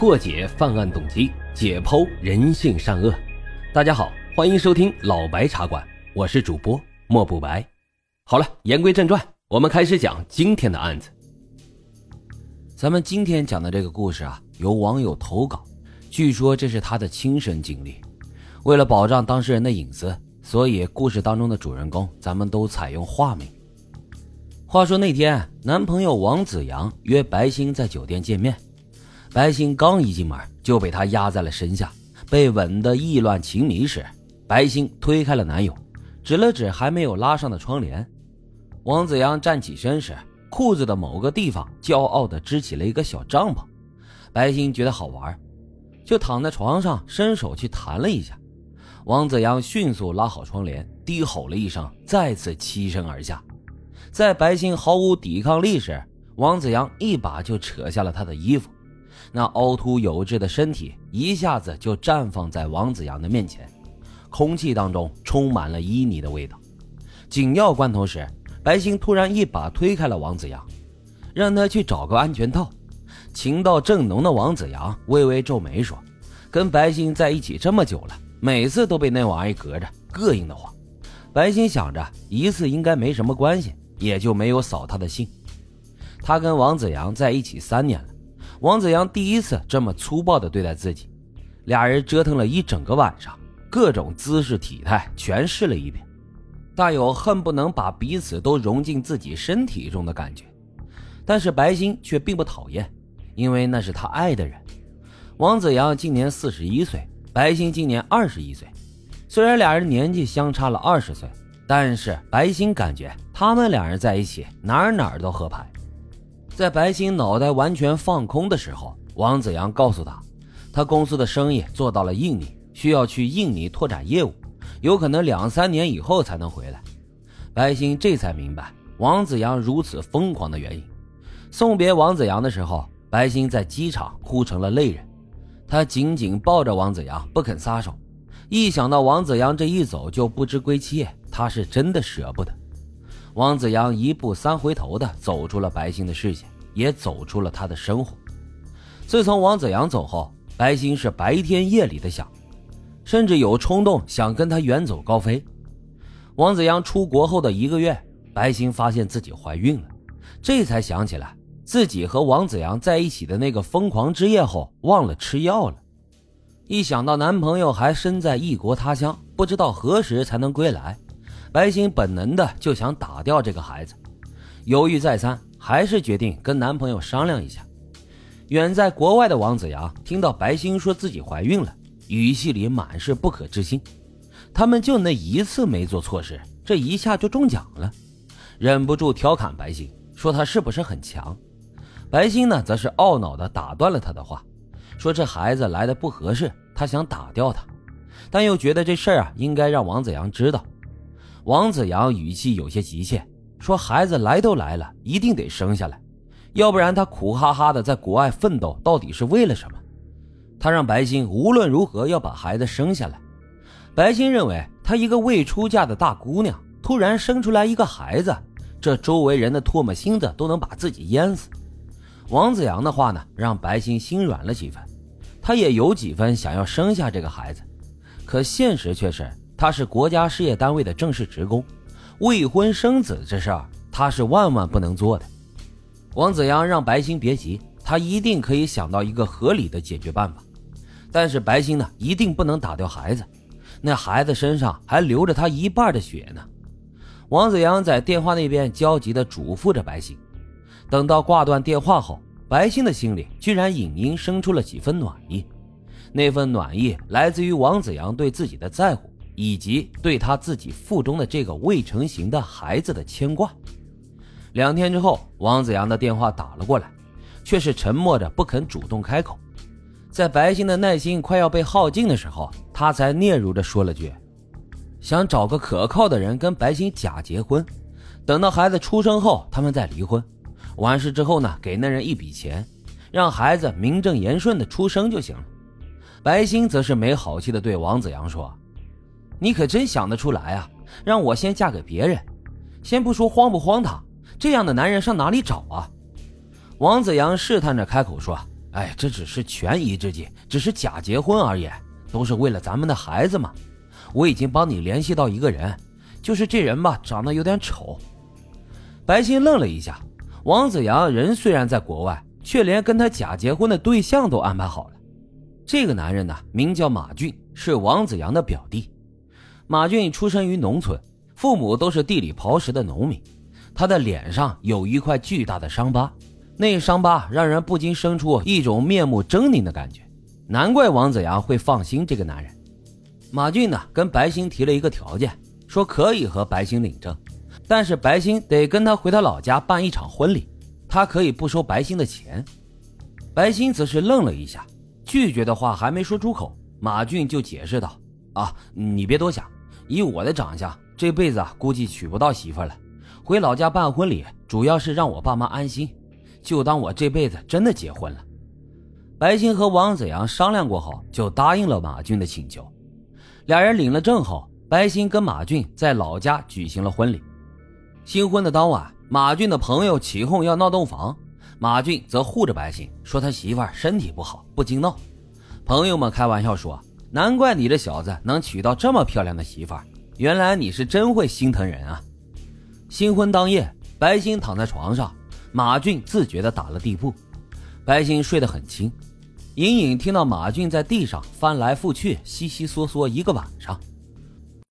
破解犯案动机，解剖人性善恶。大家好，欢迎收听老白茶馆，我是主播莫不白。好了，言归正传，我们开始讲今天的案子。咱们今天讲的这个故事啊，由网友投稿，据说这是他的亲身经历。为了保障当事人的隐私，所以故事当中的主人公咱们都采用化名。话说那天，男朋友王子阳约白星在酒店见面。白星刚一进门就被他压在了身下，被吻得意乱情迷时，白星推开了男友，指了指还没有拉上的窗帘。王子阳站起身时，裤子的某个地方骄傲地支起了一个小帐篷。白星觉得好玩，就躺在床上伸手去弹了一下。王子阳迅速拉好窗帘，低吼了一声，再次栖身而下。在白星毫无抵抗力时，王子阳一把就扯下了她的衣服，那凹凸有致的身体一下子就绽放在王子阳的面前，空气当中充满了旖旎的味道。紧要关头时，白星突然一把推开了王子阳，让他去找个安全套。情到正浓的王子阳微微皱眉说：“跟白星在一起这么久了，每次都被那玩意隔着，膈应的慌。”白星想着一次应该没什么关系。也就没有扫他的兴。他跟王子阳在一起三年了，王子阳第一次这么粗暴地对待自己，俩人折腾了一整个晚上，各种姿势体态全试了一遍，大有恨不能把彼此都融进自己身体中的感觉。但是白星却并不讨厌，因为那是他爱的人。王子阳今年四十一岁，白星今年二十一岁，虽然俩人年纪相差了二十岁。但是白星感觉他们两人在一起哪儿哪儿都合拍。在白星脑袋完全放空的时候，王子阳告诉他，他公司的生意做到了印尼，需要去印尼拓展业务，有可能两三年以后才能回来。白星这才明白王子阳如此疯狂的原因。送别王子阳的时候，白星在机场哭成了泪人，他紧紧抱着王子阳不肯撒手。一想到王子阳这一走就不知归期，他是真的舍不得。王子阳一步三回头的走出了白星的视线，也走出了他的生活。自从王子阳走后，白星是白天夜里的想，甚至有冲动想跟他远走高飞。王子阳出国后的一个月，白星发现自己怀孕了，这才想起来自己和王子阳在一起的那个疯狂之夜后忘了吃药了。一想到男朋友还身在异国他乡，不知道何时才能归来，白星本能的就想打掉这个孩子。犹豫再三，还是决定跟男朋友商量一下。远在国外的王子阳听到白星说自己怀孕了，语气里满是不可置信。他们就那一次没做错事，这一下就中奖了，忍不住调侃白星，说他是不是很强？白星呢，则是懊恼的打断了他的话。说这孩子来的不合适，他想打掉他，但又觉得这事儿啊应该让王子阳知道。王子阳语气有些急切，说孩子来都来了，一定得生下来，要不然他苦哈哈的在国外奋斗到底是为了什么？他让白欣无论如何要把孩子生下来。白欣认为，她一个未出嫁的大姑娘，突然生出来一个孩子，这周围人的唾沫星子都能把自己淹死。王子阳的话呢，让白欣心软了几分。她也有几分想要生下这个孩子，可现实却是他是国家事业单位的正式职工，未婚生子这事儿他是万万不能做的。王子阳让白星别急，他一定可以想到一个合理的解决办法。但是白星呢，一定不能打掉孩子，那孩子身上还流着他一半的血呢。王子阳在电话那边焦急地嘱咐着白星。等到挂断电话后。白星的心里居然隐隐生出了几分暖意，那份暖意来自于王子阳对自己的在乎，以及对他自己腹中的这个未成型的孩子的牵挂。两天之后，王子阳的电话打了过来，却是沉默着不肯主动开口。在白星的耐心快要被耗尽的时候，他才嗫嚅着说了句：“想找个可靠的人跟白星假结婚，等到孩子出生后，他们再离婚。”完事之后呢，给那人一笔钱，让孩子名正言顺的出生就行了。白星则是没好气的对王子阳说：“你可真想得出来啊，让我先嫁给别人。先不说荒不荒唐，这样的男人上哪里找啊？”王子阳试探着开口说：“哎，这只是权宜之计，只是假结婚而已，都是为了咱们的孩子嘛。我已经帮你联系到一个人，就是这人吧，长得有点丑。白欣愣了一下，王子阳人虽然在国外，却连跟他假结婚的对象都安排好了。这个男人呢，名叫马俊，是王子阳的表弟。马俊出生于农村，父母都是地里刨食的农民。他的脸上有一块巨大的伤疤，那伤疤让人不禁生出一种面目狰狞的感觉。难怪王子阳会放心这个男人。马俊呢，跟白星提了一个条件，说可以和白星领证，但是白星得跟他回他老家办一场婚礼，他可以不收白星的钱。白星则是愣了一下，拒绝的话还没说出口，马俊就解释道：“啊，你别多想，以我的长相，这辈子估计娶不到媳妇了。回老家办婚礼，主要是让我爸妈安心，就当我这辈子真的结婚了。”白星和王子阳商量过后，就答应了马俊的请求。俩人领了证后，白鑫跟马俊在老家举行了婚礼。新婚的当晚，马俊的朋友起哄要闹洞房，马俊则护着白鑫，说他媳妇身体不好，不经闹。朋友们开玩笑说：“难怪你这小子能娶到这么漂亮的媳妇儿，原来你是真会心疼人啊！”新婚当夜，白鑫躺在床上，马俊自觉地打了地铺，白鑫睡得很轻。隐隐听到马俊在地上翻来覆去、悉悉嗦嗦一个晚上。